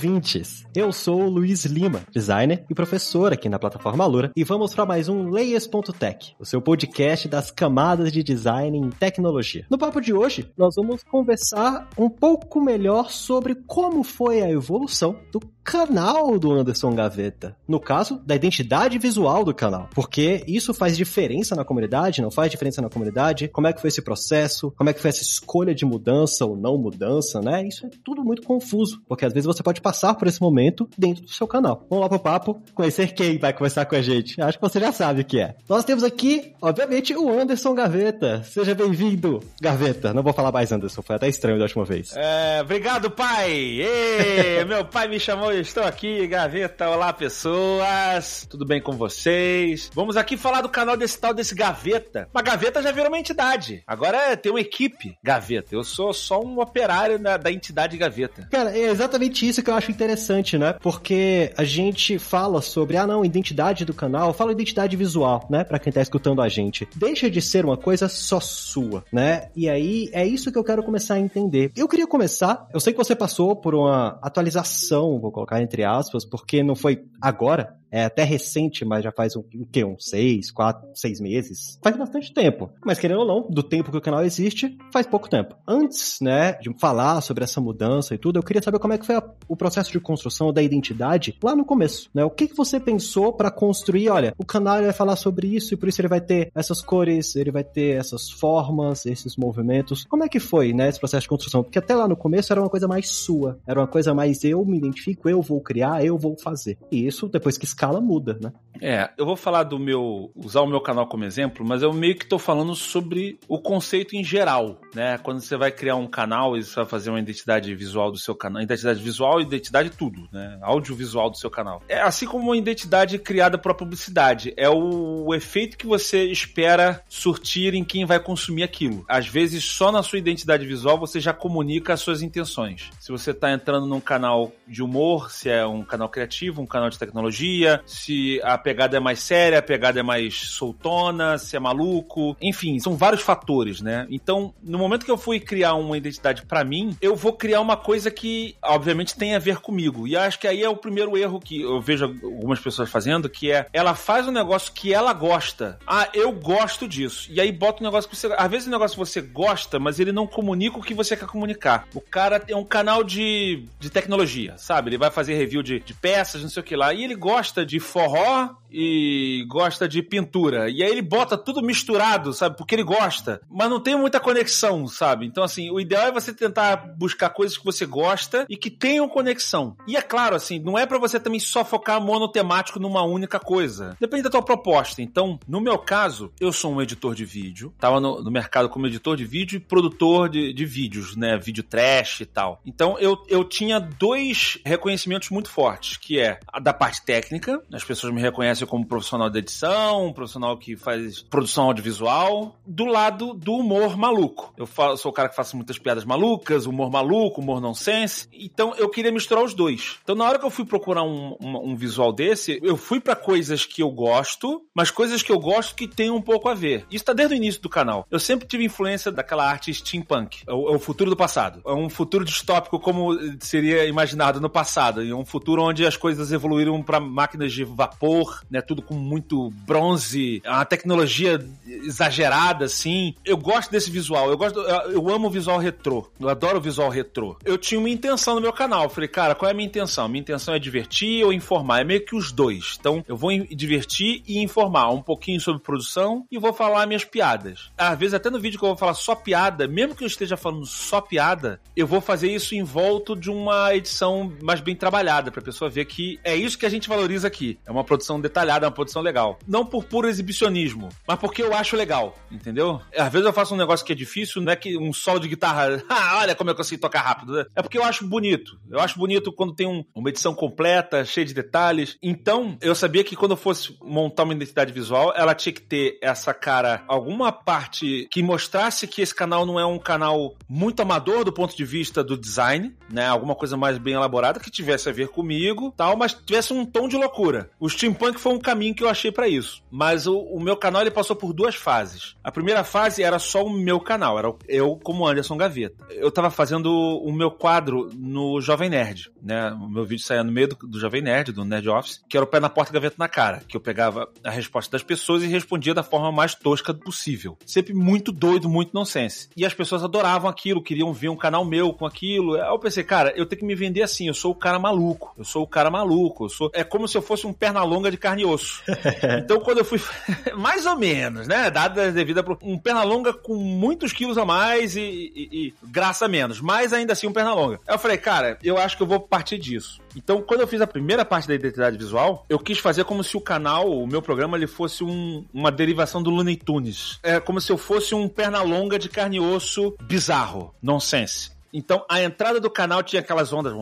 Ouvintes! Eu sou o Luiz Lima, designer e professor aqui na plataforma Lura, e vamos para mais um Layers.tech, o seu podcast das camadas de design em tecnologia. No papo de hoje, nós vamos conversar um pouco melhor sobre como foi a evolução do canal do Anderson Gaveta. No caso, da identidade visual do canal. Porque isso faz diferença na comunidade, não faz diferença na comunidade? Como é que foi esse processo? Como é que foi essa escolha de mudança ou não mudança, né? Isso é tudo muito confuso, porque às vezes você pode passar por esse momento dentro do seu canal. Vamos lá pro papo, conhecer quem vai conversar com a gente. Acho que você já sabe o que é. Nós temos aqui, obviamente, o Anderson Gaveta. Seja bem-vindo, Gaveta. Não vou falar mais Anderson, foi até estranho da última vez. É, obrigado, pai! Ei, meu pai me chamou e estou aqui, Gaveta. Olá, pessoas. Tudo bem com vocês? Vamos aqui falar do canal desse tal desse Gaveta. Mas Gaveta já virou uma entidade. Agora é, tem uma equipe Gaveta. Eu sou só um operário da, da entidade Gaveta. Cara, é exatamente isso que eu acho interessante, né? Porque a gente fala sobre, ah, não, identidade do canal, fala identidade visual, né? Pra quem tá escutando a gente. Deixa de ser uma coisa só sua, né? E aí é isso que eu quero começar a entender. Eu queria começar, eu sei que você passou por uma atualização, vou colocar entre aspas, porque não foi agora, é até recente, mas já faz o, o quê? Uns seis, quatro, seis meses. Faz bastante tempo. Mas querendo ou não, do tempo que o canal existe, faz pouco tempo. Antes, né, de falar sobre essa mudança e tudo, eu queria saber como é que foi a, o processo de construção da identidade lá no começo, né? O que, que você pensou para construir? Olha, o canal vai falar sobre isso e por isso ele vai ter essas cores, ele vai ter essas formas, esses movimentos. Como é que foi, né, esse processo de construção? Porque até lá no começo era uma coisa mais sua, era uma coisa mais eu me identifico, eu vou criar, eu vou fazer. E isso, depois que escala, muda, né? É, eu vou falar do meu. usar o meu canal como exemplo, mas eu meio que tô falando sobre o conceito em geral, né? Quando você vai criar um canal e você vai fazer uma identidade visual do seu canal, identidade visual, identidade tudo, né? Audiovisual do seu canal. É assim como uma identidade criada para publicidade, é o, o efeito que você espera surtir em quem vai consumir aquilo. Às vezes, só na sua identidade visual você já comunica as suas intenções. Se você tá entrando num canal de humor, se é um canal criativo, um canal de tecnologia, se a pegada é mais séria, a pegada é mais soltona, se é maluco, enfim, são vários fatores, né? Então, no momento que eu fui criar uma identidade para mim, eu vou criar uma coisa que, obviamente, tem a ver comigo. E acho que aí é o primeiro erro que eu vejo algumas pessoas fazendo, que é ela faz um negócio que ela gosta. Ah, eu gosto disso. E aí bota um negócio que você. Às vezes o negócio você gosta, mas ele não comunica o que você quer comunicar. O cara tem um canal de, de tecnologia, sabe? Ele vai fazer review de, de peças, não sei o que lá. E ele gosta de forró e gosta de pintura. E aí ele bota tudo misturado, sabe? Porque ele gosta. Mas não tem muita conexão, sabe? Então, assim, o ideal é você tentar buscar coisas que você gosta e que tenham conexão. E é claro, assim, não é para você também só focar monotemático numa única coisa. Depende da tua proposta. Então, no meu caso, eu sou um editor de vídeo. Tava no, no mercado como editor de vídeo e produtor de, de vídeos, né? Vídeo trash e tal. Então, eu, eu tinha dois reconhecimentos muito fortes, que é a da parte técnica. As pessoas me reconhecem como profissional de edição, um profissional que faz produção audiovisual, do lado do humor maluco. Eu sou o cara que faço muitas piadas malucas, humor maluco, humor nonsense. Então eu queria misturar os dois. Então na hora que eu fui procurar um, um, um visual desse, eu fui para coisas que eu gosto, mas coisas que eu gosto que tem um pouco a ver. Isso tá desde o início do canal. Eu sempre tive influência daquela arte steampunk. É o, é o futuro do passado. É um futuro distópico como seria imaginado no passado. É um futuro onde as coisas evoluíram para máquinas de vapor, né? Tudo com muito bronze, uma tecnologia exagerada, assim. Eu gosto desse visual. Eu gosto, eu amo o visual retrô. Eu adoro o visual retrô. Eu tinha uma intenção no meu canal. Eu falei, cara, qual é a minha intenção? Minha intenção é divertir ou informar. É meio que os dois. Então, eu vou divertir e informar um pouquinho sobre produção e vou falar minhas piadas. Às vezes, até no vídeo que eu vou falar só piada, mesmo que eu esteja falando só piada, eu vou fazer isso em volta de uma edição mais bem trabalhada, pra pessoa ver que é isso que a gente valoriza aqui. É uma produção detalhada, uma produção legal. Não por puro exibicionismo, mas porque eu acho legal, entendeu? Às vezes eu faço um negócio que é difícil, não é que um solo de guitarra, ah, olha como eu consigo tocar rápido. É porque eu acho bonito. Eu acho bonito quando tem um, uma edição completa, cheia de detalhes. Então, eu sabia que quando eu fosse montar uma identidade visual, ela tinha que ter essa cara, alguma parte que mostrasse que esse canal não é um canal muito amador do ponto de vista do design, né? Alguma coisa mais bem elaborada que tivesse a ver comigo, tal, mas tivesse um tom de loucura. O steampunk foi um caminho que eu achei para isso. Mas o, o, meu canal ele passou por duas fases. A primeira fase era só o meu canal, era eu como Anderson Gaveta. Eu tava fazendo o meu quadro no Jovem Nerd, né? O meu vídeo saía no meio do, do Jovem Nerd, do Nerd Office, que era o pé na porta gaveta na cara, que eu pegava a resposta das pessoas e respondia da forma mais tosca possível. Sempre muito doido, muito nonsense. E as pessoas adoravam aquilo, queriam ver um canal meu com aquilo. Aí eu pensei, cara, eu tenho que me vender assim, eu sou o cara maluco. Eu sou o cara maluco. Eu sou... É como se eu fosse um perna longa de carne e osso. então quando eu fui. mais ou menos, né? Dada a devida. Um perna longa com muitos quilos a mais e, e, e graça menos. Mas ainda assim um perna longa. Aí eu falei, cara, eu acho que eu vou partir disso. Então, quando eu fiz a primeira parte da identidade visual, eu quis fazer como se o canal, o meu programa, ele fosse um, uma derivação do Looney Tunes. É como se eu fosse um perna longa de carne e osso bizarro, nonsense. Então a entrada do canal tinha aquelas ondas,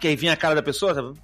que aí vinha a cara da pessoa.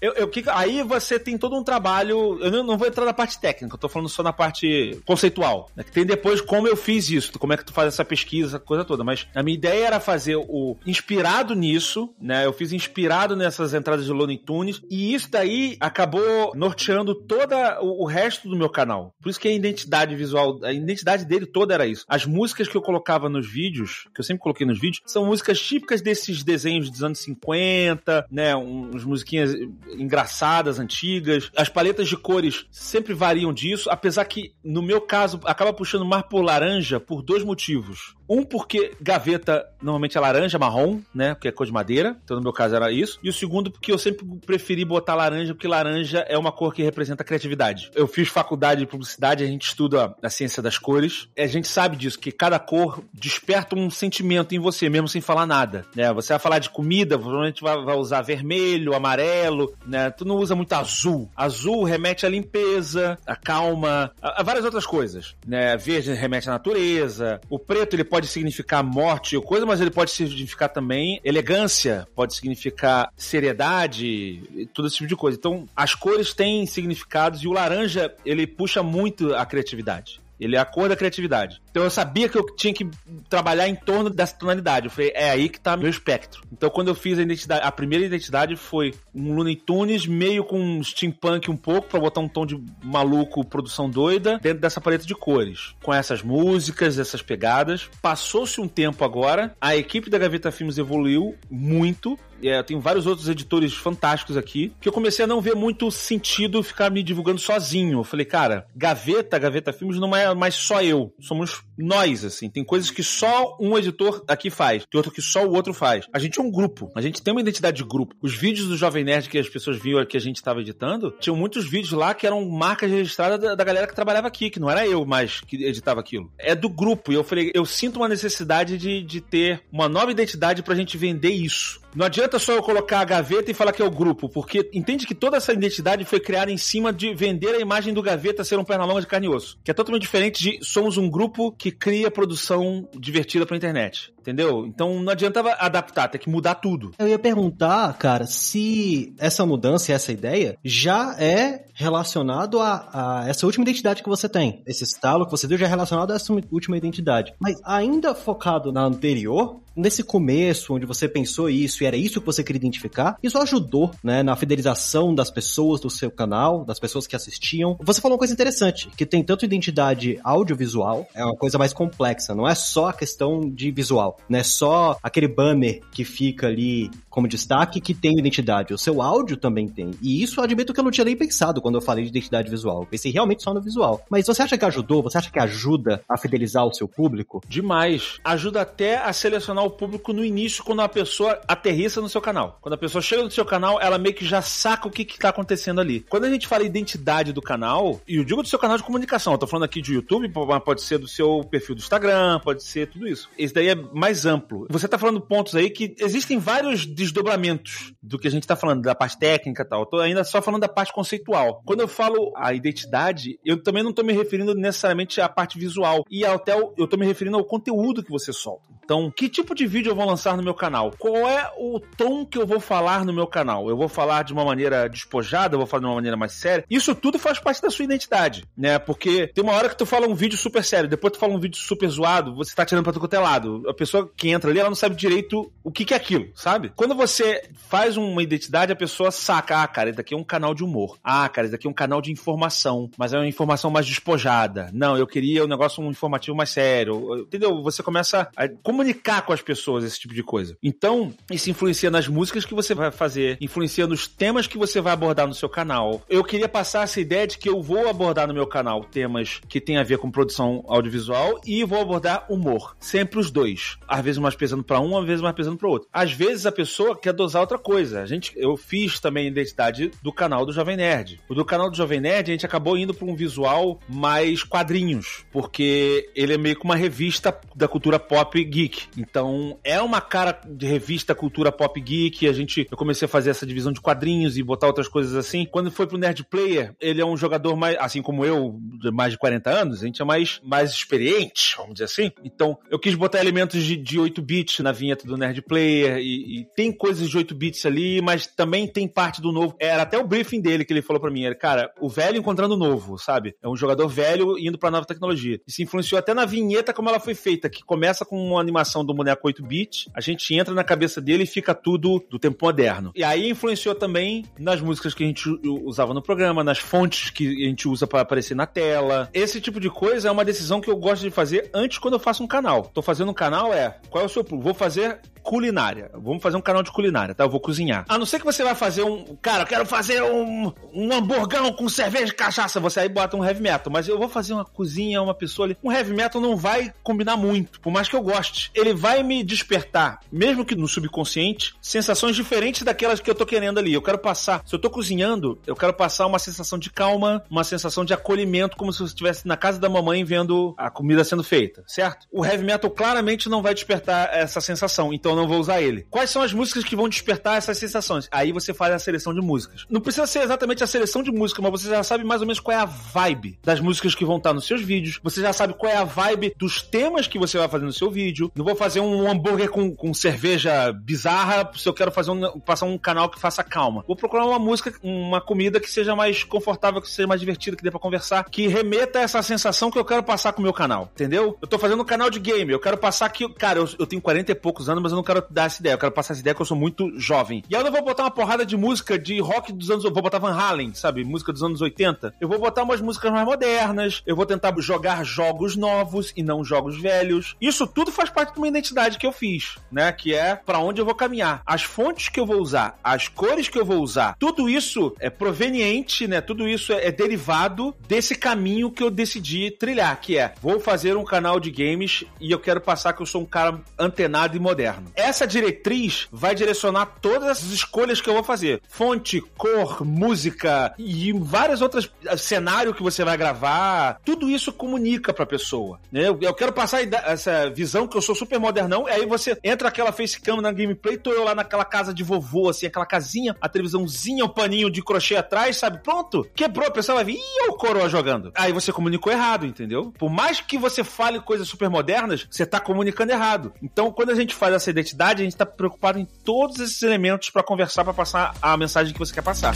Eu, eu, aí você tem todo um trabalho. Eu não, vou entrar na parte técnica, eu tô falando só na parte conceitual. Né, que tem depois como eu fiz isso, como é que tu faz essa pesquisa, essa coisa toda. Mas a minha ideia era fazer o inspirado nisso, né? Eu fiz inspirado nessas entradas de Looney Tunes, e isso daí acabou norteando todo o resto do meu canal. Por isso que a identidade visual, a identidade dele toda era isso. As músicas que eu colocava no nos vídeos, que eu sempre coloquei nos vídeos, são músicas típicas desses desenhos dos anos 50, né? Uns musiquinhas engraçadas, antigas. As paletas de cores sempre variam disso, apesar que, no meu caso, acaba puxando mais por laranja por dois motivos. Um, porque gaveta normalmente é laranja, marrom, né? Porque é cor de madeira. Então, no meu caso, era isso. E o segundo, porque eu sempre preferi botar laranja, porque laranja é uma cor que representa criatividade. Eu fiz faculdade de publicidade, a gente estuda a ciência das cores. A gente sabe disso, que cada cor desperta um sentimento em você, mesmo sem falar nada. Né? Você vai falar de comida, provavelmente vai, vai usar vermelho, amarelo, né? Tu não usa muito azul. Azul remete à limpeza, à calma, a, a várias outras coisas. Né? Verde remete à natureza. O preto, ele pode pode significar morte ou coisa, mas ele pode significar também elegância, pode significar seriedade, todo esse tipo de coisa. Então, as cores têm significados e o laranja, ele puxa muito a criatividade. Ele é a cor da criatividade. Então eu sabia que eu tinha que trabalhar em torno dessa tonalidade. Eu falei, é aí que tá meu espectro. Então quando eu fiz a identidade, a primeira identidade foi um Looney Tunes meio com steampunk um pouco, para botar um tom de maluco, produção doida, dentro dessa paleta de cores. Com essas músicas, essas pegadas. Passou-se um tempo agora, a equipe da Gaveta Filmes evoluiu muito é, tem vários outros editores fantásticos aqui, que eu comecei a não ver muito sentido ficar me divulgando sozinho. Eu falei, cara, Gaveta, Gaveta Filmes não é mais só eu. Somos nós, assim. Tem coisas que só um editor aqui faz, tem outro que só o outro faz. A gente é um grupo. A gente tem uma identidade de grupo. Os vídeos do Jovem Nerd que as pessoas viam que a gente estava editando, tinham muitos vídeos lá que eram marcas registradas da, da galera que trabalhava aqui, que não era eu mais que editava aquilo. É do grupo. E eu falei, eu sinto uma necessidade de, de ter uma nova identidade pra gente vender isso. Não adianta só eu colocar a gaveta e falar que é o grupo, porque entende que toda essa identidade foi criada em cima de vender a imagem do gaveta ser um perna longa de carne e osso, que é totalmente diferente de somos um grupo que cria produção divertida pra internet. Entendeu? Então não adiantava adaptar, tem que mudar tudo. Eu ia perguntar, cara, se essa mudança essa ideia já é relacionado a, a, essa última identidade que você tem. Esse estalo que você deu já é relacionado a essa última identidade. Mas ainda focado na anterior, nesse começo, onde você pensou isso e era isso que você queria identificar, isso ajudou, né, na fidelização das pessoas do seu canal, das pessoas que assistiam. Você falou uma coisa interessante, que tem tanto identidade audiovisual, é uma coisa mais complexa, não é só a questão de visual, não é só aquele banner que fica ali como destaque que tem identidade, o seu áudio também tem. E isso eu admito que eu não tinha nem pensado quando eu falei de identidade visual. Eu pensei realmente só no visual. Mas você acha que ajudou? Você acha que ajuda a fidelizar o seu público? Demais. Ajuda até a selecionar o público no início, quando a pessoa aterrissa no seu canal. Quando a pessoa chega no seu canal, ela meio que já saca o que, que tá acontecendo ali. Quando a gente fala identidade do canal, e eu digo do seu canal de comunicação, eu tô falando aqui de YouTube, pode ser do seu perfil do Instagram, pode ser tudo isso. Esse daí é mais amplo. Você tá falando pontos aí que existem vários desdobramentos do que a gente tá falando, da parte técnica e tal. Eu tô ainda só falando da parte conceitual. Quando eu falo a identidade, eu também não tô me referindo necessariamente à parte visual. E até eu tô me referindo ao conteúdo que você solta. Então, que tipo de vídeo eu vou lançar no meu canal? Qual é o tom que eu vou falar no meu canal? Eu vou falar de uma maneira despojada, eu vou falar de uma maneira mais séria? Isso tudo faz parte da sua identidade, né? Porque tem uma hora que tu fala um vídeo super sério, depois tu fala um vídeo super zoado, você tá tirando pra tu é lado. A pessoa que entra ali, ela não sabe direito o que, que é aquilo, sabe? Quando você faz uma identidade, a pessoa saca, ah, cara, isso daqui é um canal de humor. Ah, cara, isso daqui é um canal de informação, mas é uma informação mais despojada. Não, eu queria um negócio um informativo mais sério. Entendeu? Você começa a comunicar com as pessoas esse tipo de coisa. Então, isso influencia nas músicas que você vai fazer, influencia nos temas que você vai abordar no seu canal. Eu queria passar essa ideia de que eu vou abordar no meu canal temas que tem a ver com produção audiovisual e vou abordar humor. Sempre os dois. Às vezes mais pesando para um, às vezes mais pesando para outro. Às vezes a pessoa quer dosar outra coisa. A gente, eu fiz também a identidade do canal do Jovem Nerd. O do canal do Jovem Nerd, a gente acabou indo para um visual mais quadrinhos, porque ele é meio que uma revista da cultura pop geek. Então, é uma cara de revista cultura pop geek. A gente, eu comecei a fazer essa divisão de quadrinhos e botar outras coisas assim. Quando foi pro Nerd Player, ele é um jogador mais, assim como eu, de mais de 40 anos, a gente é mais, mais experiente, vamos dizer assim. Então, eu quis botar elementos de, de 8 bits na vinheta do Nerd Player e, e, tem coisas de 8 bits ali, mas também tem parte do novo. Era até o briefing dele que ele falou para mim, era, cara, o velho encontrando o novo, sabe? É um jogador velho indo para nova tecnologia. Isso influenciou até na vinheta como ela foi feita, que começa com uma animação do boneco 8 bits, a gente entra na cabeça dele e fica tudo do tempo moderno. E aí influenciou também nas músicas que a gente usava no programa, nas fontes que a gente usa para aparecer na tela. Esse tipo de coisa é uma decisão que eu gosto de fazer antes quando eu faço um canal. Tô fazendo um canal é, qual é o seu Vou fazer culinária. Vamos fazer um canal de culinária, tá? Eu vou cozinhar. A não ser que você vai fazer um. Cara, eu quero fazer um, um hamburgão com cerveja e cachaça. Você aí bota um heavy metal. Mas eu vou fazer uma cozinha, uma pessoa ali. Um heavy metal não vai combinar muito, por mais que eu goste. Ele vai me despertar, mesmo que no subconsciente, sensações diferentes daquelas que eu tô querendo ali. Eu quero passar. Se eu tô cozinhando, eu quero passar uma sensação de calma, uma sensação de acolhimento, como se você estivesse na casa da mamãe vendo a comida sendo feita, certo? O heavy metal claramente não vai despertar essa sensação. Então eu não vou usar ele. Quais são as músicas que vão despertar essas sensações? Aí você faz a seleção de músicas. Não precisa ser exatamente a seleção de música, mas você já sabe mais ou menos qual é a vibe das músicas que vão estar nos seus vídeos. Você já sabe qual é a vibe dos temas que você vai fazer no seu vídeo. Não vou fazer um hambúrguer com, com cerveja bizarra se eu quero fazer um, passar um canal que faça calma. Vou procurar uma música, uma comida que seja mais confortável, que seja mais divertida, que dê pra conversar, que remeta a essa sensação que eu quero passar com o meu canal. Entendeu? Eu tô fazendo um canal de game, eu quero passar que, cara, eu, eu tenho 40 e poucos anos, mas eu não quero dar essa ideia. Eu quero passar essa ideia que eu sou muito jovem. E aí eu não vou botar uma porrada de música de rock dos anos. Vou botar Van Halen, sabe? Música dos anos 80. Eu vou botar umas músicas mais modernas. Eu vou tentar jogar jogos novos e não jogos velhos. Isso tudo faz parte de uma identidade que eu fiz, né? Que é para onde eu vou caminhar. As fontes que eu vou usar, as cores que eu vou usar, tudo isso é proveniente, né? Tudo isso é, é derivado desse caminho que eu decidi trilhar, que é vou fazer um canal de games e eu quero passar que eu sou um cara antenado e moderno. Essa diretriz vai direcionar todas as escolhas que eu vou fazer. Fonte, cor, música e várias outras eh, cenário que você vai gravar. Tudo isso comunica pra pessoa. Né? Eu quero passar essa visão que eu sou super modernão. E aí você entra aquela facecam na gameplay, tô eu lá naquela casa de vovô, assim, aquela casinha, a televisãozinha, o paninho de crochê atrás, sabe? Pronto, quebrou, a pessoa vai vir, e o coroa jogando. Aí você comunicou errado, entendeu? Por mais que você fale coisas super modernas, você tá comunicando errado. Então, quando a gente faz essa identidade, a gente está preocupado em todos esses elementos para conversar, para passar a mensagem que você quer passar.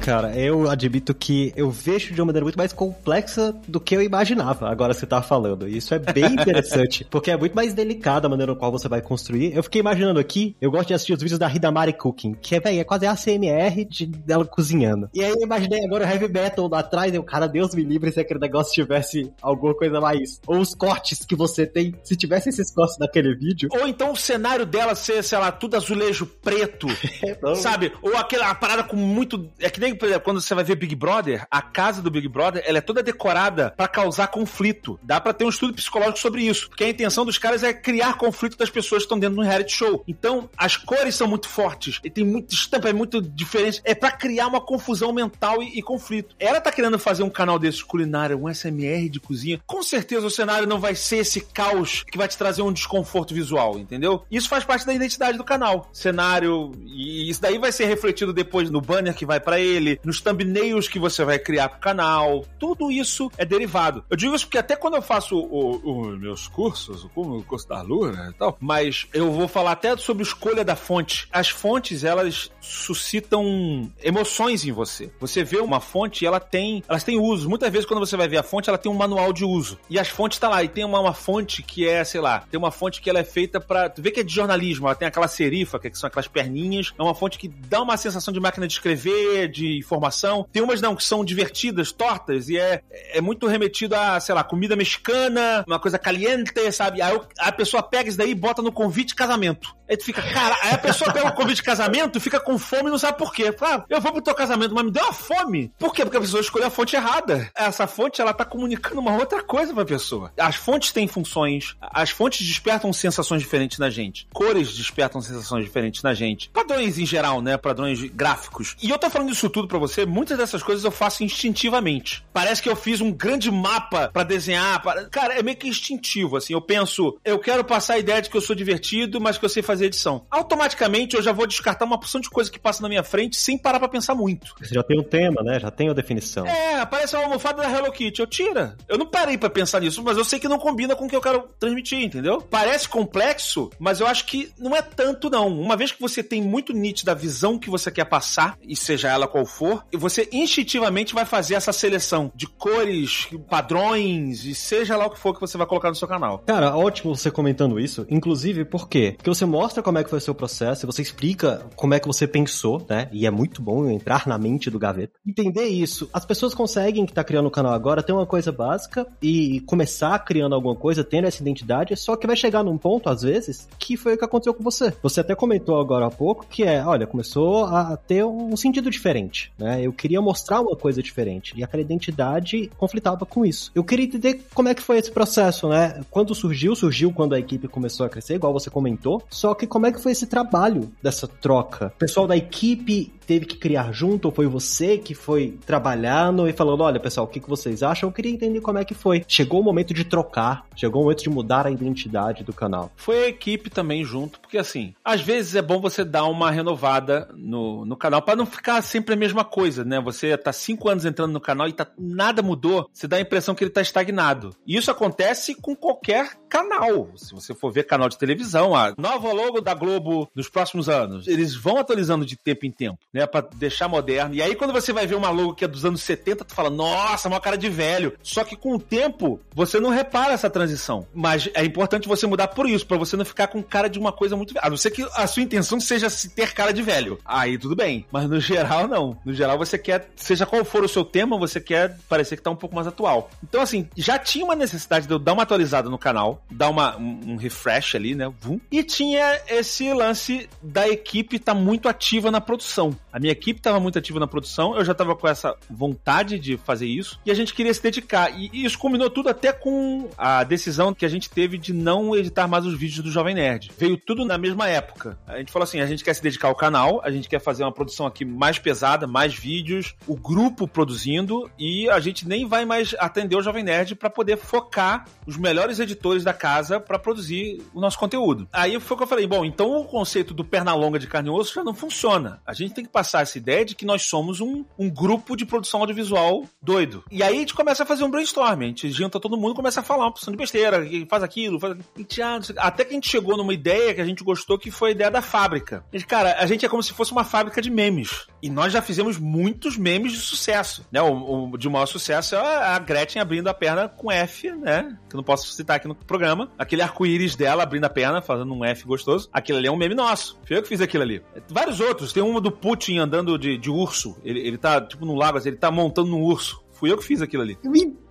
Cara, eu admito que eu vejo de uma maneira muito mais complexa do que eu imaginava, agora você tá falando. E isso é bem interessante, porque é muito mais delicada a maneira qual você vai construir. Eu fiquei imaginando aqui, eu gosto de assistir os vídeos da Hidamari Cooking, que é, véio, é quase a ACMR de, dela cozinhando. E aí eu imaginei agora o heavy metal lá atrás, e o cara, Deus me livre se aquele negócio tivesse alguma coisa mais. Ou os cortes que você tem, se tivesse esses cortes naquele vídeo. Ou então o cenário dela ser, sei lá, tudo azulejo preto, é, sabe? Ou aquela parada com muito. É que nem tem, por exemplo, quando você vai ver Big Brother, a casa do Big Brother, ela é toda decorada para causar conflito. Dá para ter um estudo psicológico sobre isso, porque a intenção dos caras é criar conflito das pessoas que estão dentro de um reality show. Então, as cores são muito fortes, e tem muita estampa, é muito diferente. É para criar uma confusão mental e, e, conflito. Ela tá querendo fazer um canal desse culinário, um SMR de cozinha. Com certeza o cenário não vai ser esse caos que vai te trazer um desconforto visual, entendeu? Isso faz parte da identidade do canal. Cenário, e isso daí vai ser refletido depois no banner que vai para ele, nos thumbnails que você vai criar pro canal. Tudo isso é derivado. Eu digo isso porque até quando eu faço os meus cursos, como o curso da Lura e tal, mas eu vou falar até sobre escolha da fonte. As fontes, elas suscitam emoções em você. Você vê uma fonte e ela tem, elas têm uso. Muitas vezes quando você vai ver a fonte, ela tem um manual de uso. E as fontes tá lá e tem uma, uma fonte que é, sei lá, tem uma fonte que ela é feita para, tu vê que é de jornalismo, ela tem aquela serifa, que são aquelas perninhas, é uma fonte que dá uma sensação de máquina de escrever, de informação. Tem umas não que são divertidas, tortas e é, é muito remetido a, sei lá, comida mexicana, uma coisa caliente, sabe? Aí a pessoa pega isso daí e bota no convite de casamento. Aí tu fica, cara, aí a pessoa pega o convite de casamento fica com fome e não sabe por quê. Fala, ah, eu vou pro teu casamento, mas me deu uma fome. Por quê? Porque a pessoa escolheu a fonte errada. Essa fonte, ela tá comunicando uma outra coisa pra pessoa. As fontes têm funções, as fontes despertam sensações diferentes na gente. Cores despertam sensações diferentes na gente. Padrões em geral, né? Padrões gráficos. E eu tô falando isso tudo para você, muitas dessas coisas eu faço instintivamente. Parece que eu fiz um grande mapa para desenhar. Pra... Cara, é meio que instintivo, assim. Eu penso, eu quero passar a ideia de que eu sou divertido, mas que eu sei fazer edição. Automaticamente eu já vou descartar uma porção de coisa que passa na minha frente sem parar para pensar muito. Você já tem o um tema, né? Já tem a definição. É, aparece uma almofada da Hello Kitty. Eu tira. Eu não parei para pensar nisso, mas eu sei que não combina com o que eu quero transmitir, entendeu? Parece complexo, mas eu acho que não é tanto, não. Uma vez que você tem muito nítida a visão que você quer passar, e seja ela qual for, e você instintivamente vai fazer essa seleção de cores, padrões, e seja lá o que for que você vai colocar no seu canal. Cara, ótimo você comentando isso. Inclusive, por quê? Porque você mostra como é que foi o seu processo, você explica como é que você pensou, né? E é muito bom entrar na mente do gaveta. Entender isso. As pessoas conseguem que tá criando o canal agora ter uma coisa básica e começar criando alguma coisa, tendo essa identidade, só que vai chegar num ponto, às vezes, que foi o que aconteceu com você. Você até comentou agora há pouco que é, olha, começou a ter um sentido diferente, né? Eu queria mostrar uma coisa diferente e aquela identidade conflitava com isso. Eu queria entender como é que foi esse processo, né? Quando surgiu, surgiu quando a equipe começou a crescer, igual você comentou, só que como é que foi esse trabalho dessa troca? O pessoal da equipe teve que criar junto, ou foi você que foi trabalhando e falando, olha, pessoal, o que, vocês acham? Eu queria entender como é que foi. Chegou o momento de trocar, chegou o momento de mudar a identidade do canal. Foi a equipe também junto, porque assim, às vezes é bom você dar uma renovada no, no canal, para não ficar sempre a mesma coisa, né? Você tá cinco anos entrando no canal e tá, nada mudou, você dá a impressão que ele tá estagnado. E isso acontece com qualquer canal. Se você for ver canal de televisão, a nova logo da Globo nos próximos anos, eles vão atualizando de tempo em tempo, né? Pra deixar moderno. E aí, quando você vai ver uma logo que é dos anos 70, tu fala, nossa, uma cara de velho. Só que com o tempo, você não repara essa transição. Mas é importante você mudar por isso, para você não ficar com cara de uma coisa muito velha. A não ser que a sua intenção seja se ter cara de velho. Aí tudo bem. Mas no geral, não. No geral, você quer, seja qual for o seu tema, você quer parecer que tá um pouco mais atual. Então, assim, já tinha uma necessidade de eu dar uma atualizada no canal, dar uma, um, um refresh ali, né? E tinha esse lance da equipe estar tá muito ativa na produção. A minha equipe estava muito ativa na produção, eu já estava com essa vontade de fazer isso e a gente queria se dedicar. E, isso combinou tudo até com a decisão que a gente teve de não editar mais os vídeos do Jovem Nerd. Veio tudo na mesma época. A gente falou assim: a gente quer se dedicar ao canal, a gente quer fazer uma produção aqui mais pesada, mais vídeos, o grupo produzindo e a gente nem vai mais atender o Jovem Nerd para poder focar os melhores editores da casa para produzir o nosso conteúdo. Aí foi o que eu falei: bom, então o conceito do perna longa de carne e osso já não funciona. A gente tem que passar essa ideia de que nós somos um, um grupo de produção audiovisual doido. E aí a gente começa a fazer um brainstorm, a gente junta todo mundo começa a falar uma porção de besteira, faz aquilo, faz aquilo. Até que a gente chegou numa ideia que a gente gostou, que foi a ideia da fábrica. Cara, a gente é como se fosse uma fábrica de memes. E nós já fizemos muitos memes de sucesso. Né? O, o de maior sucesso é a Gretchen abrindo a perna com F, né? Que eu não posso citar aqui no programa. Aquele arco-íris dela abrindo a perna, fazendo um F gostoso. Aquilo ali é um meme nosso. Foi eu que fiz aquilo ali. Vários outros. Tem uma do Putin andando de, de urso. Ele, ele tá, tipo, no lago, ele tá montando um urso. Fui eu que fiz aquilo ali.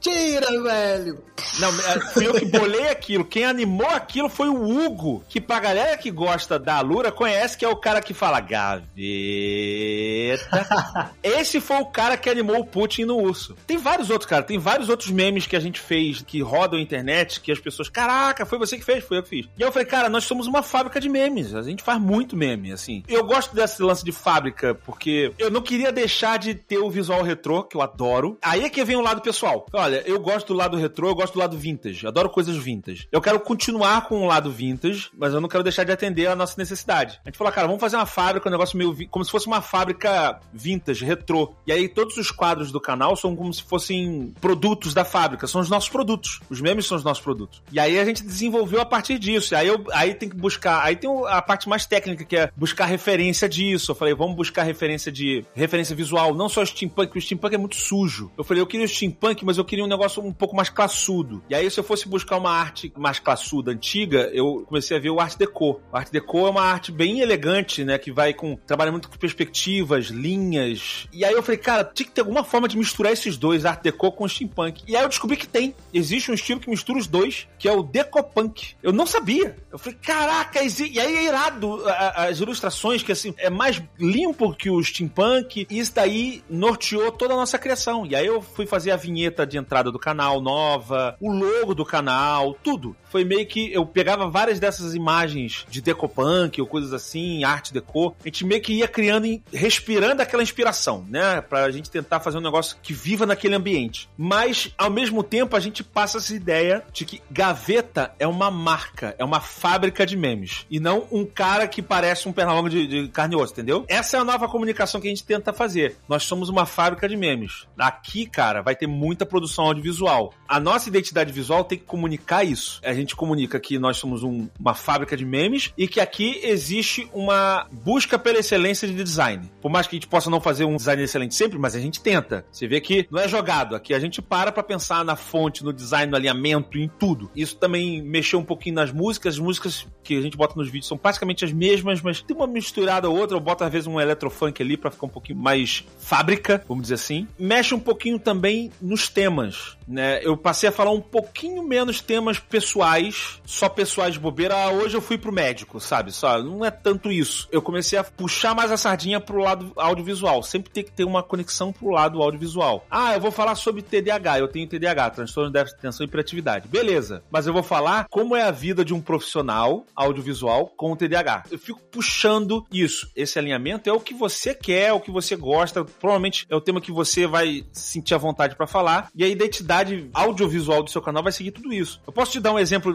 Mentira, velho! Não, é, fui eu que bolei aquilo. Quem animou aquilo foi o Hugo, que pra galera que gosta da Alura conhece, que é o cara que fala gaveta. Esse foi o cara que animou o Putin no urso. Tem vários outros, cara. Tem vários outros memes que a gente fez, que rodam a internet, que as pessoas, caraca, foi você que fez, foi eu que fiz. E eu falei, cara, nós somos uma fábrica de memes. A gente faz muito meme, assim. Eu gosto desse lance de fábrica, porque eu não queria deixar de ter o visual retrô, que eu adoro. Aí é que vem o lado pessoal. Olha, eu gosto do lado retrô, eu gosto do lado vintage. Adoro coisas vintage. Eu quero continuar com o lado vintage, mas eu não quero deixar de atender a nossa necessidade. A gente falou, cara, vamos fazer uma fábrica, um negócio meio como se fosse uma fábrica vintage, retrô. E aí todos os quadros do canal são como se fossem produtos da fábrica, são os nossos produtos. Os memes são os nossos produtos. E aí a gente desenvolveu a partir disso. E aí eu aí tem que buscar, aí tem a parte mais técnica que é buscar referência disso. Eu falei, vamos buscar referência de referência visual, não só o steampunk, porque o steampunk é muito sujo. Eu falei, eu queria o steampunk, mas eu queria um negócio um pouco mais classudo. E aí se eu fosse buscar uma arte mais classuda, antiga, eu comecei a ver o Art Deco. O Art Deco é uma arte bem elegante, né, que vai com trabalha muito com perspectivas, linhas. E aí eu falei, cara, tinha que ter alguma forma de misturar esses dois, Art Deco com steampunk. E aí eu descobri que tem. Existe um estilo que mistura os dois, que é o Decopunk. Eu não sabia. Eu falei, caraca, e aí é irado as ilustrações, que assim, é mais limpo que o steampunk. E isso daí norteou toda a nossa criação. E aí eu fui fazer a vinheta de entrada do canal nova, o logo do canal, tudo. Foi meio que eu pegava várias dessas imagens de decopunk ou coisas assim, arte deco, a gente meio que ia criando respirando aquela inspiração, né? Pra gente tentar fazer um negócio que viva naquele ambiente. Mas, ao mesmo tempo, a gente passa essa ideia de que Gaveta é uma marca, é uma fábrica de memes. E não um cara que parece um pernalonga de, de carne e osso, entendeu? Essa é a nova comunicação que a gente tenta fazer. Nós somos uma fábrica de memes. Aqui, cara, vai ter muita produção audiovisual. A nossa identidade visual tem que comunicar isso. A gente comunica que nós somos um, uma fábrica de memes e que aqui existe uma busca pela excelência de design. Por mais que a gente possa não fazer um design excelente sempre, mas a gente tenta. Você vê que não é jogado. Aqui a gente para pra pensar na fonte, no design, no alinhamento, em tudo. Isso também mexeu um pouquinho nas músicas. As músicas que a gente bota nos vídeos são praticamente as mesmas, mas tem uma misturada ou outra. Eu boto às vezes um eletrofunk ali para ficar um pouquinho mais fábrica, vamos dizer assim. Mexe um pouquinho também nos temas Orange né? Eu passei a falar um pouquinho menos temas pessoais, só pessoais de bobeira. Ah, hoje eu fui pro médico, sabe? Só não é tanto isso. Eu comecei a puxar mais a sardinha pro lado audiovisual. Sempre tem que ter uma conexão pro lado audiovisual. Ah, eu vou falar sobre TDAH. Eu tenho TDAH, transtorno de déficit de atenção e hiperatividade. Beleza. Mas eu vou falar como é a vida de um profissional audiovisual com o TDAH. Eu fico puxando isso. Esse alinhamento é o que você quer, é o que você gosta. Provavelmente é o tema que você vai sentir a vontade para falar. E a identidade identidade audiovisual do seu canal vai seguir tudo isso. Eu posso te dar um exemplo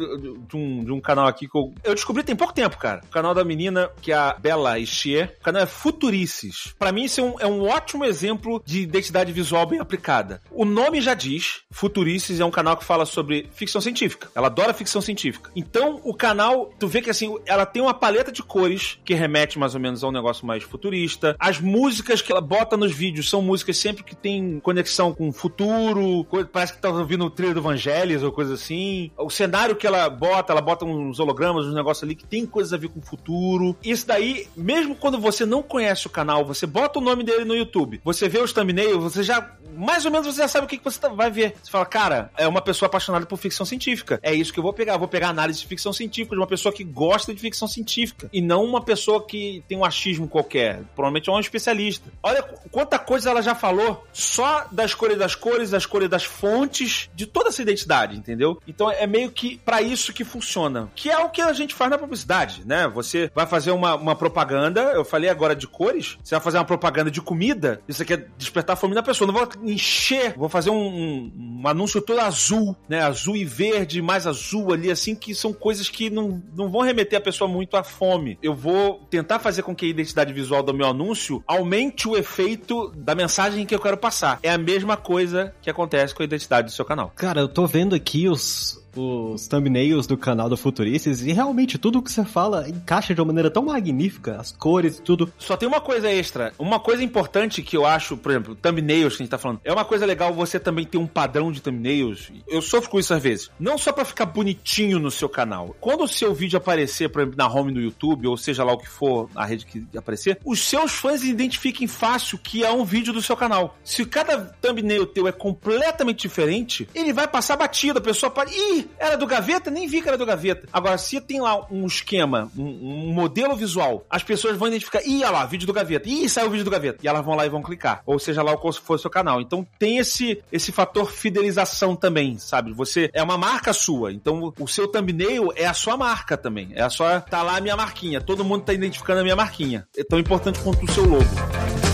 de um, de um canal aqui que eu, eu descobri tem pouco tempo, cara. O canal da menina, que é a Bela Estier. O canal é Futurices. Para mim, isso é um, é um ótimo exemplo de identidade visual bem aplicada. O nome já diz, Futurices é um canal que fala sobre ficção científica. Ela adora ficção científica. Então, o canal, tu vê que assim, ela tem uma paleta de cores que remete mais ou menos a um negócio mais futurista. As músicas que ela bota nos vídeos são músicas sempre que tem conexão com o futuro, parece que tá ouvindo o trilho do Vangelis ou coisa assim. O cenário que ela bota, ela bota uns hologramas, uns negócios ali que tem coisas a ver com o futuro. Isso daí, mesmo quando você não conhece o canal, você bota o nome dele no YouTube, você vê os thumbnails, você já, mais ou menos, você já sabe o que, que você tá, vai ver. Você fala, cara, é uma pessoa apaixonada por ficção científica. É isso que eu vou pegar. Eu vou pegar análise de ficção científica de uma pessoa que gosta de ficção científica. E não uma pessoa que tem um achismo qualquer. Provavelmente é um especialista. Olha quanta coisa ela já falou só da escolha das cores, da escolha das fontes fontes de toda essa identidade, entendeu? Então é meio que para isso que funciona. Que é o que a gente faz na publicidade, né? Você vai fazer uma, uma propaganda, eu falei agora de cores, você vai fazer uma propaganda de comida, e você quer despertar a fome da pessoa. Não vou encher, vou fazer um, um, um anúncio todo azul, né? Azul e verde, mais azul ali, assim, que são coisas que não, não vão remeter a pessoa muito à fome. Eu vou tentar fazer com que a identidade visual do meu anúncio aumente o efeito da mensagem que eu quero passar. É a mesma coisa que acontece com a identidade do seu canal. Cara, eu tô vendo aqui os, os thumbnails do canal do Futuristas e realmente tudo que você fala encaixa de uma maneira tão magnífica, as cores e tudo. Só tem uma coisa extra, uma coisa importante que eu acho, por exemplo, thumbnails que a gente tá falando, é uma coisa legal você também ter um padrão de thumbnails. Eu sofro com isso às vezes. Não só para ficar bonitinho no seu canal. Quando o seu vídeo aparecer, por exemplo, na home do YouTube, ou seja lá o que for a rede que aparecer, os seus fãs identifiquem fácil que é um vídeo do seu canal. Se cada thumbnail teu é completamente diferente, ele vai passar batido. A pessoa pode. Ih, era do gaveta? Nem vi que era do gaveta. Agora, se tem lá um esquema, um, um modelo visual, as pessoas vão identificar. Ih, olha lá, vídeo do gaveta. Ih, saiu o vídeo do gaveta. E elas vão lá e vão clicar. Ou seja lá qual for o seu canal. Então tem esse, esse fator fidelização também, sabe? Você é uma marca sua. Então o seu thumbnail é a sua marca também. É a sua. Tá lá a minha marquinha. Todo mundo tá identificando a minha marquinha. É tão importante quanto o seu logo.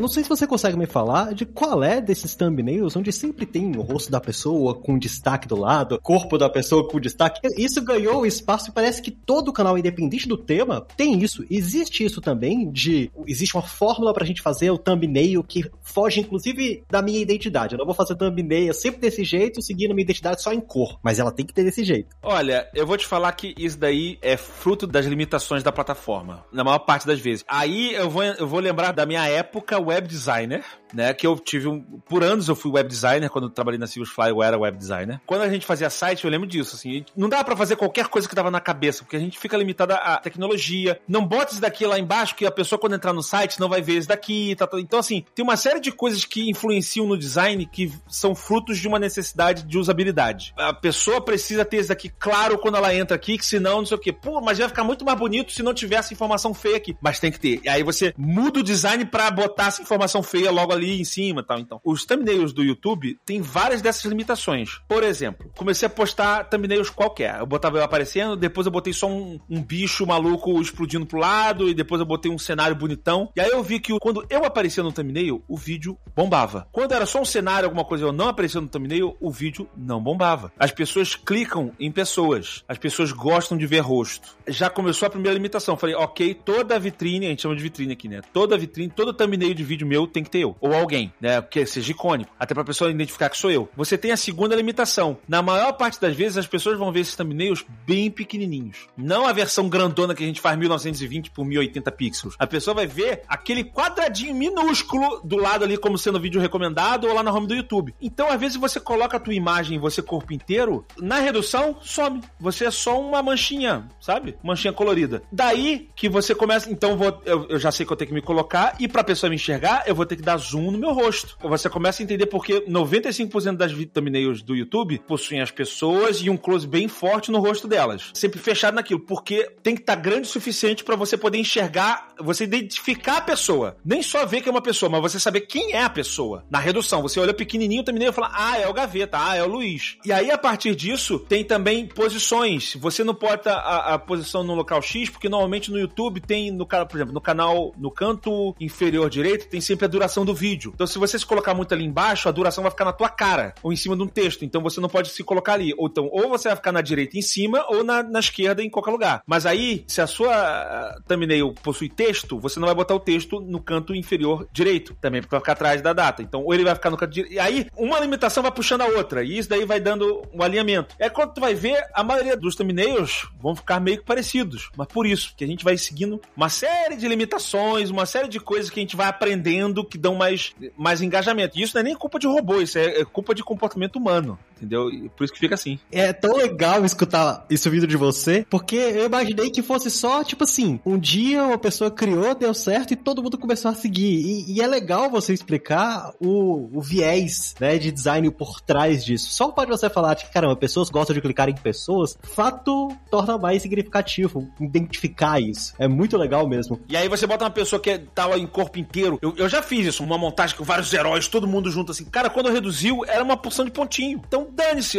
Não sei se você consegue me falar de qual é desses thumbnails onde sempre tem o rosto da pessoa com destaque do lado, corpo da pessoa com destaque. Isso ganhou espaço e parece que todo canal, independente do tema, tem isso. Existe isso também de... Existe uma fórmula pra gente fazer o thumbnail que foge, inclusive, da minha identidade. Eu não vou fazer thumbnail sempre desse jeito, seguindo minha identidade só em cor. Mas ela tem que ter desse jeito. Olha, eu vou te falar que isso daí é fruto das limitações da plataforma. Na maior parte das vezes. Aí eu vou, eu vou lembrar da minha época web designer, né? Que eu tive um. Por anos eu fui web designer, quando eu trabalhei na Fly eu era web designer. Quando a gente fazia site, eu lembro disso, assim. Não dava para fazer qualquer coisa que tava na cabeça, porque a gente fica limitado à tecnologia. Não bota isso daqui lá embaixo, que a pessoa, quando entrar no site, não vai ver isso daqui. Tá, tá. Então, assim, tem uma série de coisas que influenciam no design que são frutos de uma necessidade de usabilidade. A pessoa precisa ter isso daqui claro quando ela entra aqui, que senão, não sei o quê. Pô, mas vai ficar muito mais bonito se não tivesse informação feia aqui. Mas tem que ter. E aí você muda o design para botar essa informação feia logo ali em cima tal. Então, os thumbnails do YouTube tem várias dessas limitações. Por exemplo, comecei a postar thumbnails qualquer. Eu botava eu aparecendo, depois eu botei só um, um bicho maluco explodindo pro lado, e depois eu botei um cenário bonitão. E aí eu vi que quando eu aparecia no thumbnail, o vídeo bombava. Quando era só um cenário, alguma coisa, eu não aparecia no thumbnail, o vídeo não bombava. As pessoas clicam em pessoas. As pessoas gostam de ver rosto. Já começou a primeira limitação. Falei, ok, toda vitrine, a gente chama de vitrine aqui, né? Toda vitrine, todo thumbnail de vídeo meu tem que ter eu. Ou alguém, né? Que seja icônico. Até pra pessoa identificar que sou eu. Você tem a segunda limitação. Na maior parte das vezes, as pessoas vão ver esses thumbnails bem pequenininhos. Não a versão grandona que a gente faz 1920 por 1080 pixels. A pessoa vai ver aquele quadradinho minúsculo do lado ali como sendo vídeo recomendado ou lá na home do YouTube. Então, às vezes, você coloca a tua imagem você corpo inteiro, na redução, some. Você é só uma manchinha, sabe? Manchinha colorida. Daí que você começa. Então, vou, eu, eu já sei que eu tenho que me colocar e pra pessoa me enxergar, eu vou ter que dar zoom no meu rosto. Você começa a entender porque 95% das thumbnails do YouTube possuem as pessoas e um close bem forte no rosto delas. Sempre fechado naquilo, porque tem que estar tá grande o suficiente para você poder enxergar, você identificar a pessoa. Nem só ver que é uma pessoa, mas você saber quem é a pessoa. Na redução, você olha pequenininho o thumbnail e fala, ah, é o Gaveta, ah, é o Luiz. E aí, a partir disso, tem também posições. Você não bota a, a posição no local X, porque normalmente no YouTube tem, no, por exemplo, no canal, no canto inferior direito, tem sempre a duração do vídeo. Então, se você se colocar muito ali embaixo, a duração vai ficar na tua cara, ou em cima de um texto. Então, você não pode se colocar ali. Ou, então, ou você vai ficar na direita em cima, ou na, na esquerda em qualquer lugar. Mas aí, se a sua thumbnail possui texto, você não vai botar o texto no canto inferior direito, também porque vai ficar atrás da data. Então, ou ele vai ficar no canto direito. E aí, uma limitação vai puxando a outra. E isso daí vai dando um alinhamento. É quando tu vai ver, a maioria dos thumbnails vão ficar meio que parecidos. Mas por isso, que a gente vai seguindo uma série de limitações, uma série de coisas que a gente vai aprendendo que dão mais, mais engajamento. E isso não é nem culpa de robô, isso é, é culpa de comportamento humano, entendeu? E por isso que fica assim. É tão legal escutar isso vindo de você, porque eu imaginei que fosse só, tipo assim, um dia uma pessoa criou, deu certo e todo mundo começou a seguir. E, e é legal você explicar o, o viés, né, de design por trás disso. Só pode você falar que, caramba, pessoas gostam de clicar em pessoas, fato torna mais significativo identificar isso. É muito legal mesmo. E aí você bota uma pessoa que tá lá em corpo inteiro. Eu, eu já fiz isso, uma montagem com vários heróis, todo mundo junto assim. Cara, quando reduziu, era uma porção de pontinho. Então dane-se.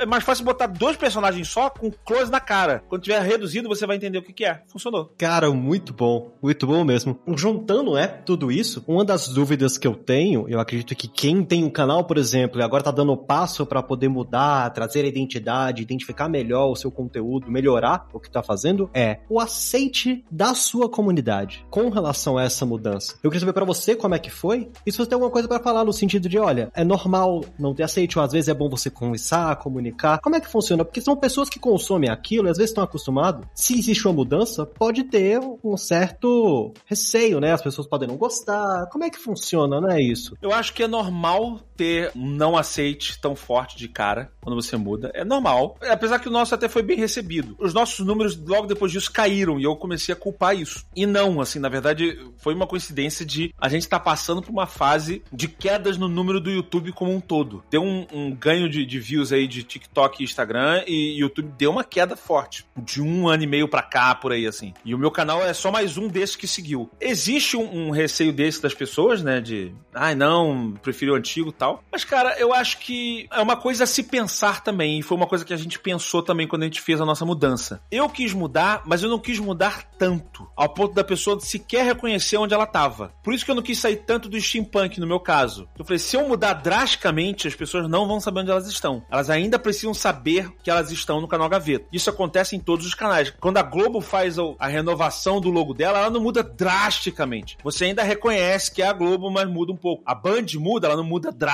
É mais fácil botar dois personagens só com close na cara. Quando tiver reduzido, você vai entender o que, que é. Funcionou. Cara, muito bom. Muito bom mesmo. Juntando, né, tudo isso, uma das dúvidas que eu tenho, eu acredito que quem tem um canal, por exemplo, e agora tá dando passo para poder mudar, trazer a identidade, identificar melhor o seu conteúdo, melhorar o que tá fazendo, é o aceite da sua comunidade com relação a essa mudança. Eu queria saber para você como é que foi e se você tem alguma coisa para falar no sentido de, olha, é normal não ter aceite, ou às vezes é bom você conversar, comunicar. Como é que funciona? Porque são pessoas que consomem aquilo, e às vezes estão acostumados. Se existe uma mudança, pode ter um certo receio, né? As pessoas podem não gostar. Como é que funciona, não é isso? Eu acho que é normal ter um não aceite tão forte de cara quando você muda. É normal. Apesar que o nosso até foi bem recebido. Os nossos números logo depois disso caíram e eu comecei a culpar isso. E não, assim, na verdade, foi uma coincidência de a gente estar tá passando por uma fase de quedas no número do YouTube como um todo. Deu um, um ganho de, de, views aí de TikTok e Instagram e YouTube deu uma queda forte. De um ano e meio pra cá, por aí, assim. E o meu canal é só mais um desses que seguiu. Existe um, um receio desse das pessoas, né? De, ai, ah, não, prefiro o antigo e tal. Mas, cara, eu acho que é uma coisa a se pensar também. E foi uma coisa que a gente pensou também quando a gente fez a nossa mudança. Eu quis mudar, mas eu não quis mudar tanto. Ao ponto da pessoa sequer reconhecer onde ela tava. Por isso que eu não quis sair tanto do steampunk no meu caso. Eu falei, se eu mudar drasticamente, as pessoas não vão saber onde elas estão. Elas ainda precisam saber que elas estão no canal Gaveta. Isso acontece em todos os canais. Quando a Globo faz a renovação do logo dela, ela não muda drasticamente. Você ainda reconhece que é a Globo, mas muda um pouco. A Band muda, ela não muda drasticamente.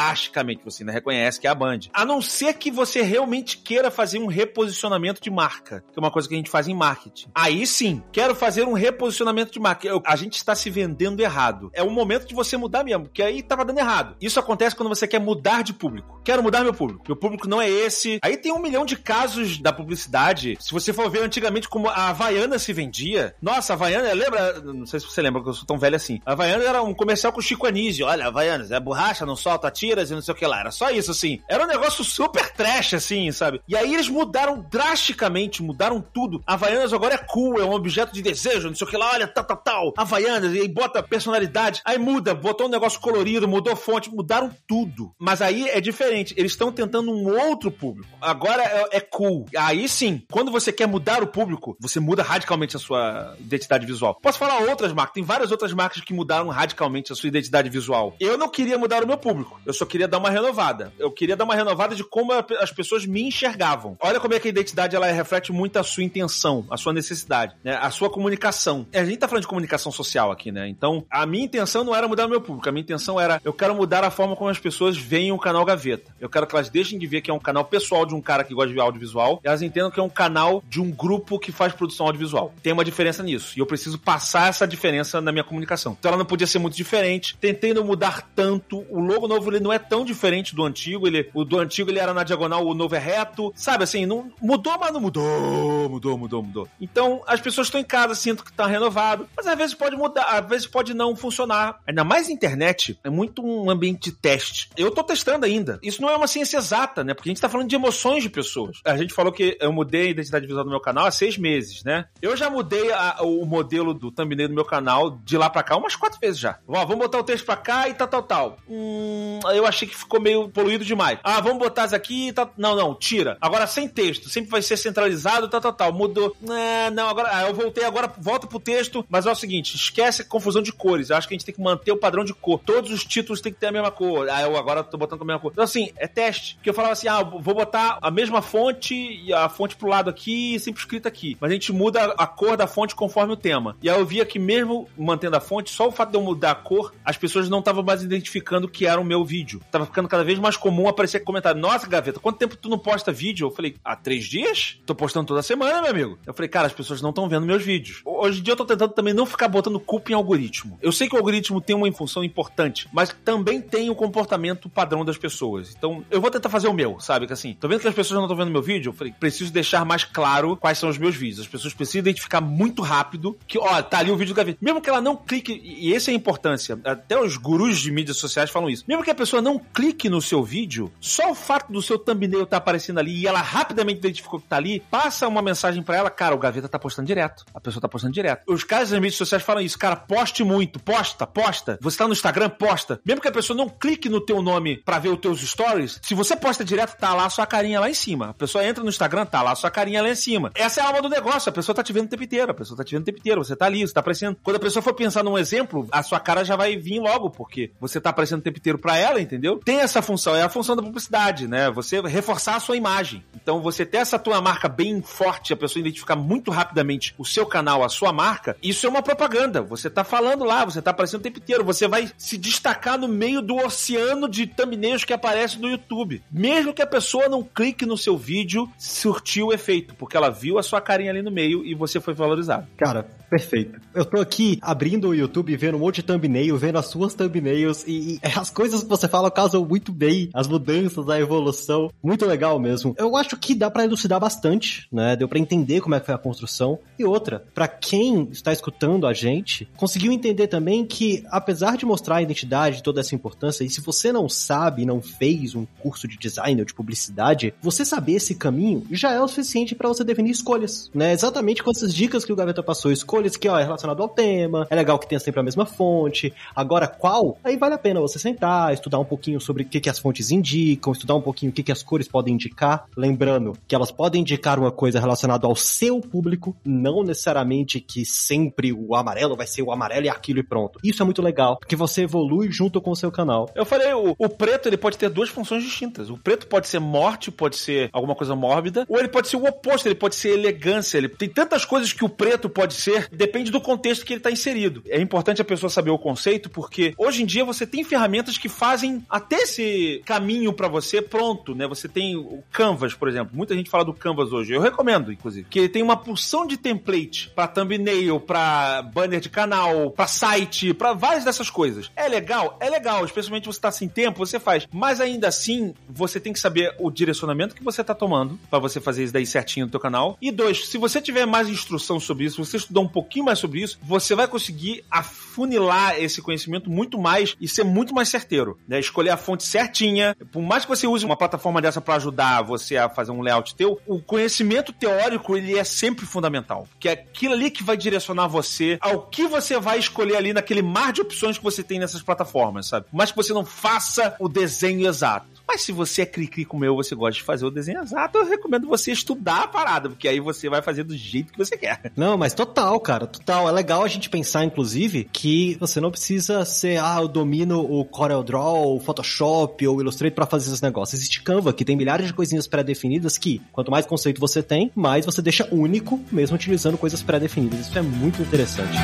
Você ainda reconhece que é a Band. A não ser que você realmente queira fazer um reposicionamento de marca, que é uma coisa que a gente faz em marketing. Aí sim, quero fazer um reposicionamento de marca. A gente está se vendendo errado. É o momento de você mudar mesmo, porque aí tava dando errado. Isso acontece quando você quer mudar de público. Quero mudar meu público. Meu público não é esse. Aí tem um milhão de casos da publicidade. Se você for ver antigamente como a Havaiana se vendia. Nossa, a Havaiana, lembra? Não sei se você lembra, que eu sou tão velho assim. A Havaiana era um comercial com o Chico Anísio. Olha, Havaianas, é borracha, não solta tiras e não sei o que lá. Era só isso, assim. Era um negócio super trash, assim, sabe? E aí eles mudaram drasticamente, mudaram tudo. Havaianas agora é cool, é um objeto de desejo, não sei o que lá, olha, tal, tal, tal. Havaianas, e aí bota personalidade. Aí muda, botou um negócio colorido, mudou fonte, mudaram tudo. Mas aí é diferente. Eles estão tentando um outro público. Agora é, é, cool. Aí sim, quando você quer mudar o público, você muda radicalmente a sua identidade visual. Posso falar outras marcas? Tem várias outras marcas que mudaram radicalmente a sua identidade visual. Eu não queria mudar o meu público. Eu só queria dar uma renovada. Eu queria dar uma renovada de como as pessoas me enxergavam. Olha como é que a identidade ela reflete muito a sua intenção, a sua necessidade, né? a sua comunicação. A gente tá falando de comunicação social aqui, né? Então, a minha intenção não era mudar o meu público. A minha intenção era eu quero mudar a forma como as pessoas veem o canal Gaveta. Eu quero que elas deixem de ver que é um canal pessoal de um cara que gosta de audiovisual, elas entendam que é um canal de um grupo que faz produção audiovisual. Tem uma diferença nisso, e eu preciso passar essa diferença na minha comunicação. Então ela não podia ser muito diferente. Tentei não mudar tanto. O logo novo ele não é tão diferente do antigo. Ele, o do antigo ele era na diagonal, o novo é reto. Sabe assim, não mudou, mas não mudou, mudou, mudou, mudou. Então as pessoas estão em casa, sinto que tá renovado, mas às vezes pode mudar, às vezes pode não funcionar. Ainda mais internet, é muito um ambiente de teste. Eu tô testando ainda. Isso não é uma ciência exata, né? Porque a gente tá falando de emoções de pessoas. A gente falou que eu mudei a identidade visual do meu canal há seis meses, né? Eu já mudei a, o modelo do thumbnail do meu canal de lá pra cá umas quatro vezes já. Ó, vamos botar o texto pra cá e tal, tal, tal. Hum, eu achei que ficou meio poluído demais. Ah, vamos botar isso aqui e tal. Não, não, tira. Agora sem texto. Sempre vai ser centralizado, tal, tal, tal. Mudou. É, não, agora. Ah, eu voltei agora, volta pro texto. Mas é o seguinte, esquece a confusão de cores. Eu acho que a gente tem que manter o padrão de cor. Todos os títulos têm que ter a mesma cor. Ah, eu agora tô botando a mesma cor. Então, assim, é teste. Porque eu falava assim, ah, vou botar a mesma fonte e a fonte pro lado aqui, sempre escrita aqui. Mas a gente muda a cor da fonte conforme o tema. E aí eu via que mesmo mantendo a fonte, só o fato de eu mudar a cor, as pessoas não estavam mais identificando que era o meu vídeo. Tava ficando cada vez mais comum aparecer comentário. Nossa, Gaveta, quanto tempo tu não posta vídeo? Eu falei, há três dias? Tô postando toda semana, meu amigo. Eu falei, cara, as pessoas não estão vendo meus vídeos. Hoje em dia eu tô tentando também não ficar botando culpa em algoritmo. Eu sei que o algoritmo tem uma função importante, mas também tem o comportamento padrão das pessoas. Então, eu vou tentar fazer o meu, sabe? Que assim, tô vendo que as pessoas não estão vendo meu vídeo, eu falei, preciso deixar mais claro quais são os meus vídeos. As pessoas precisam identificar muito rápido que, ó, tá ali o vídeo do Gaveta. Mesmo que ela não clique, e essa é a importância, até os gurus de mídias sociais falam isso. Mesmo que a pessoa não clique no seu vídeo, só o fato do seu thumbnail tá aparecendo ali e ela rapidamente identificou que tá ali, passa uma mensagem para ela, cara, o Gaveta tá postando direto. A pessoa tá postando direto. Os caras das mídias sociais falam isso, cara, poste muito, posta, posta. Você tá no Instagram, posta. Mesmo que a pessoa não clique no teu nome para ver os teus stories, se você posta direto, tá lá a sua carinha lá em cima. A pessoa entra no Instagram, tá lá a sua carinha lá em cima. Essa é a alma do negócio, a pessoa tá te vendo o tempo inteiro, a pessoa tá te vendo o tempo inteiro, você tá ali, você tá aparecendo. Quando a pessoa for pensar num exemplo, a sua cara já vai vir logo, porque você tá aparecendo o tempo inteiro pra ela, entendeu? Tem essa função, é a função da publicidade, né? Você reforçar a sua imagem. Então, você ter essa tua marca bem forte, a pessoa identificar muito rapidamente o seu canal, a sua marca, isso é uma propaganda. Você tá falando lá, você tá aparecendo o tempo inteiro, você vai se destacar no meio do oceano de thumbnails que aparece no YouTube. Mesmo que a pessoa não clique no seu vídeo, surtiu o efeito, porque ela viu a sua carinha ali no meio e você foi valorizado. Cara, perfeito. Eu tô aqui abrindo o YouTube, vendo um monte de thumbnail, vendo as suas thumbnails e, e as coisas que você fala causam muito bem, as mudanças, a evolução. Muito legal mesmo. Eu acho que dá para elucidar bastante, né? Deu para entender como é que foi a construção. E outra, para quem está escutando a gente, conseguiu entender também que, apesar de mostrar a identidade, toda essa importância, e se você não sabe, não fez um curso de design ou de publicidade, você saber esse caminho já é o suficiente para você definir escolhas, né? Exatamente com essas dicas que o Gaveta passou, escolhas que, ó, é relacionado ao tema, é legal que tenha sempre a mesma fonte. Agora, qual? Aí vale a pena você sentar, estudar um pouquinho sobre o que, que as fontes indicam, estudar um pouquinho o que, que as cores podem indicar. Lembrando que elas podem indicar uma coisa relacionada ao seu público, não necessariamente que sempre o amarelo vai ser o amarelo e aquilo e pronto. Isso é muito legal, porque você evolui junto com o seu canal. Eu falei, o, o preto ele pode ter duas funções distintas. O preto pode ser morte, pode ser alguma coisa mórbida, ou ele pode ser o oposto, ele pode ser elegância. Ele tem tantas coisas que o preto pode ser, depende do contexto que ele está inserido. É importante a pessoa saber o conceito, porque hoje em dia você tem ferramentas que fazem até esse caminho para você pronto, né? Você tem o Canvas, por exemplo. Muita gente fala do Canvas hoje. Eu recomendo, inclusive, que ele tem uma porção de template para thumbnail, para banner de canal, para site, para várias dessas coisas. É legal? É legal, especialmente você tá sem tempo, você faz. Mas ainda assim, você tem que saber o direcionamento que você tá tomando para você fazer isso daí certinho no teu canal. E dois, se você tiver mais instrução sobre isso, você estudar um pouquinho mais sobre isso, você vai conseguir afunilar esse conhecimento muito mais e ser muito mais certeiro, né? Escolher a fonte certinha. Por mais que você use uma plataforma dessa para ajudar você a fazer um layout teu, o conhecimento teórico ele é sempre fundamental, que é aquilo ali que vai direcionar você ao que você vai escolher ali naquele mar de opções que você tem nessas plataformas, sabe? Mais que você não faça o desenho exato. Mas se você é cri-cri como eu, você gosta de fazer o desenho exato, eu recomendo você estudar a parada, porque aí você vai fazer do jeito que você quer. Não, mas total, cara, total. É legal a gente pensar, inclusive, que você não precisa ser, ah, eu domino o CorelDRAW, o Photoshop ou o Illustrator para fazer esses negócios. Existe Canva, que tem milhares de coisinhas pré-definidas que, quanto mais conceito você tem, mais você deixa único, mesmo utilizando coisas pré-definidas. Isso é muito interessante.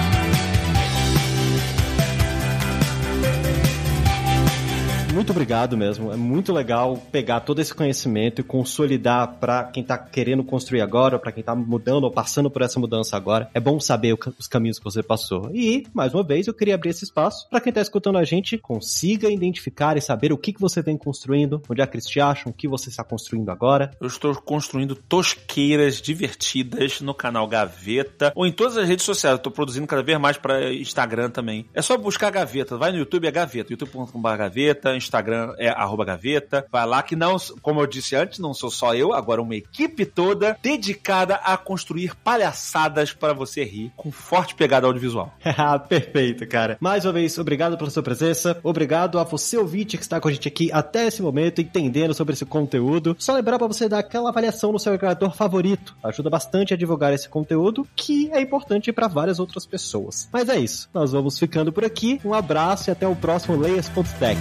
Muito obrigado mesmo. É muito legal pegar todo esse conhecimento e consolidar para quem tá querendo construir agora, para quem tá mudando ou passando por essa mudança agora. É bom saber os caminhos que você passou. E, mais uma vez, eu queria abrir esse espaço para quem tá escutando a gente consiga identificar e saber o que, que você vem construindo, onde é que eles te acham, o que você está construindo agora. Eu estou construindo tosqueiras divertidas no canal Gaveta ou em todas as redes sociais. Eu tô produzindo cada vez mais para Instagram também. É só buscar Gaveta. Vai no YouTube, é Gaveta. youtube.com.br Gaveta, Instagram é arroba gaveta. Vai lá que não, como eu disse antes, não sou só eu, agora uma equipe toda dedicada a construir palhaçadas para você rir com forte pegada audiovisual. Perfeito, cara. Mais uma vez, obrigado pela sua presença. Obrigado a você, ouvinte, que está com a gente aqui até esse momento, entendendo sobre esse conteúdo. Só lembrar para você dar aquela avaliação no seu agregador favorito. Ajuda bastante a divulgar esse conteúdo, que é importante para várias outras pessoas. Mas é isso. Nós vamos ficando por aqui. Um abraço e até o próximo Layers.tech.